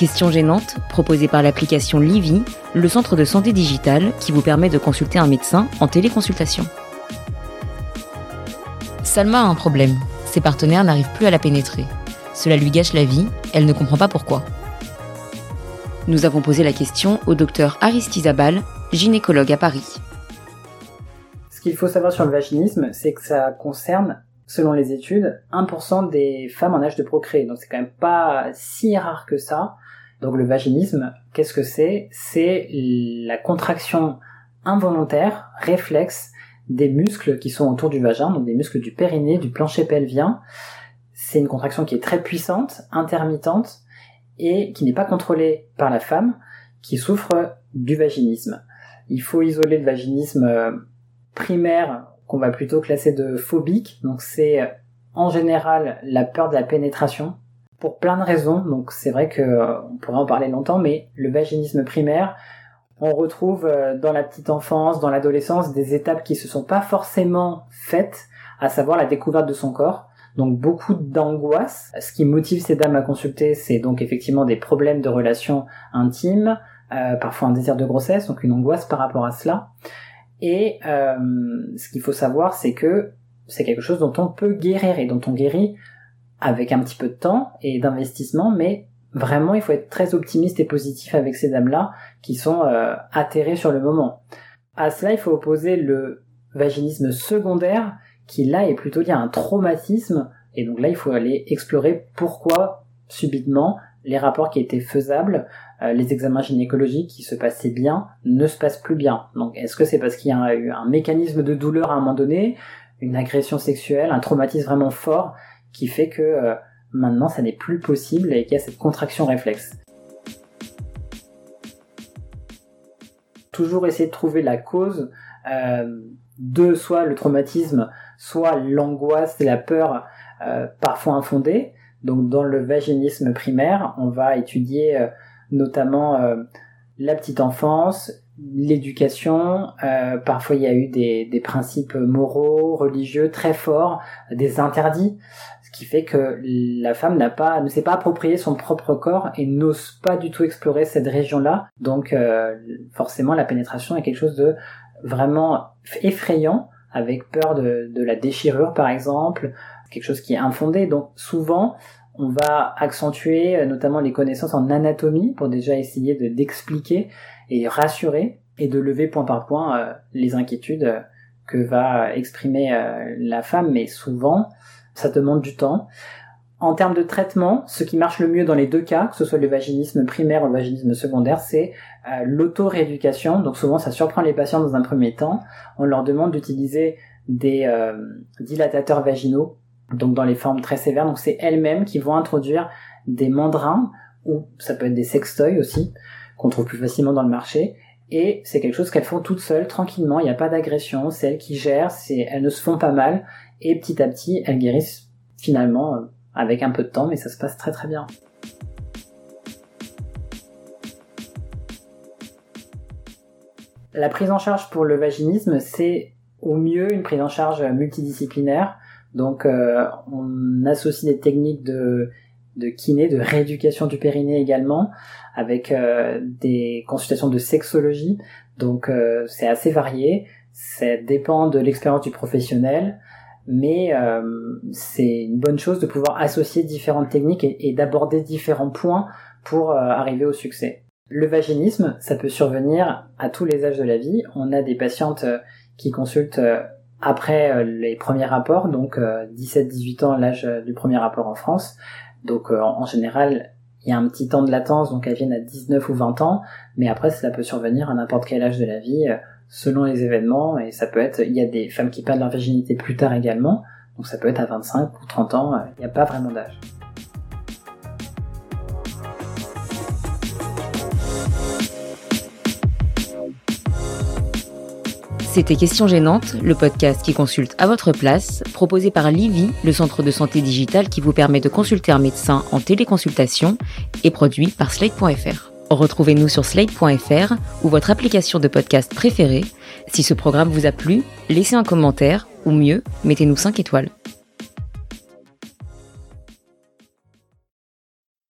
Questions gênantes, proposées par l'application Livy, le centre de santé digitale qui vous permet de consulter un médecin en téléconsultation. Salma a un problème. Ses partenaires n'arrivent plus à la pénétrer. Cela lui gâche la vie, elle ne comprend pas pourquoi. Nous avons posé la question au docteur Aristizabal, gynécologue à Paris. Ce qu'il faut savoir sur le vaginisme, c'est que ça concerne, selon les études, 1% des femmes en âge de procréer. Donc c'est quand même pas si rare que ça. Donc le vaginisme, qu'est-ce que c'est? C'est la contraction involontaire, réflexe, des muscles qui sont autour du vagin, donc des muscles du périnée, du plancher pelvien. C'est une contraction qui est très puissante, intermittente, et qui n'est pas contrôlée par la femme qui souffre du vaginisme. Il faut isoler le vaginisme euh, primaire qu'on va plutôt classer de phobique, donc c'est en général la peur de la pénétration, pour plein de raisons. Donc c'est vrai que euh, on pourrait en parler longtemps, mais le vaginisme primaire, on retrouve euh, dans la petite enfance, dans l'adolescence, des étapes qui se sont pas forcément faites, à savoir la découverte de son corps. Donc beaucoup d'angoisse. Ce qui motive ces dames à consulter, c'est donc effectivement des problèmes de relations intimes, euh, parfois un désir de grossesse, donc une angoisse par rapport à cela. Et euh, ce qu'il faut savoir, c'est que c'est quelque chose dont on peut guérir et dont on guérit avec un petit peu de temps et d'investissement, mais vraiment il faut être très optimiste et positif avec ces dames-là qui sont euh, atterrées sur le moment. À cela, il faut opposer le vaginisme secondaire qui là est plutôt lié à un traumatisme et donc là il faut aller explorer pourquoi subitement les rapports qui étaient faisables, euh, les examens gynécologiques qui se passaient bien, ne se passent plus bien. Donc est-ce que c'est parce qu'il y a eu un mécanisme de douleur à un moment donné, une agression sexuelle, un traumatisme vraiment fort qui fait que euh, maintenant ça n'est plus possible et qu'il y a cette contraction réflexe. Toujours essayer de trouver la cause euh, de soit le traumatisme, soit l'angoisse et la peur euh, parfois infondée. Donc dans le vaginisme primaire, on va étudier notamment la petite enfance, l'éducation, euh, parfois il y a eu des, des, principes moraux, religieux très forts, des interdits, ce qui fait que la femme n'a pas, ne s'est pas approprié son propre corps et n'ose pas du tout explorer cette région-là. Donc euh, forcément la pénétration est quelque chose de vraiment effrayant, avec peur de, de la déchirure par exemple, quelque chose qui est infondé. Donc souvent on va accentuer euh, notamment les connaissances en anatomie pour déjà essayer de d'expliquer et rassurer et de lever point par point euh, les inquiétudes euh, que va exprimer la femme, mais souvent ça demande du temps. En termes de traitement, ce qui marche le mieux dans les deux cas, que ce soit le vaginisme primaire ou le vaginisme secondaire, c'est l'auto-rééducation. Donc souvent ça surprend les patients dans un premier temps. On leur demande d'utiliser des dilatateurs vaginaux donc dans les formes très sévères. Donc c'est elles-mêmes qui vont introduire des mandrins, ou ça peut être des sextoys aussi, qu'on trouve plus facilement dans le marché. Et c'est quelque chose qu'elles font toutes seules, tranquillement, il n'y a pas d'agression, c'est elles qui gèrent, c'est, elles ne se font pas mal, et petit à petit, elles guérissent finalement euh, avec un peu de temps, mais ça se passe très très bien. La prise en charge pour le vaginisme, c'est au mieux une prise en charge multidisciplinaire donc euh, on associe des techniques de, de kiné, de rééducation du périnée également, avec euh, des consultations de sexologie. Donc euh, c'est assez varié, ça dépend de l'expérience du professionnel, mais c'est une bonne chose de pouvoir associer différentes techniques et, et d'aborder différents points pour arriver au succès. Le vaginisme, ça peut survenir à tous les âges de la vie. On a des patientes qui consultent après euh, les premiers rapports, donc 17-18 euh, ans, l'âge euh, du premier rapport en France. Donc en général, il y a un petit temps de latence, donc elles viennent à 19 ou 20 ans, mais après cela peut survenir à n'importe quel âge de la vie, selon les événements, et ça peut être, il y a des femmes qui perdent leur virginité plus tard également, donc ça peut être à 25 ou 30 ans, il n'y a pas vraiment d'âge. C'était Question Gênante, le podcast qui consulte à votre place, proposé par Livy, le centre de santé digital qui vous permet de consulter un médecin en téléconsultation et produit par Slate.fr. Retrouvez-nous sur Slate.fr ou votre application de podcast préférée. Si ce programme vous a plu, laissez un commentaire ou mieux, mettez-nous 5 étoiles.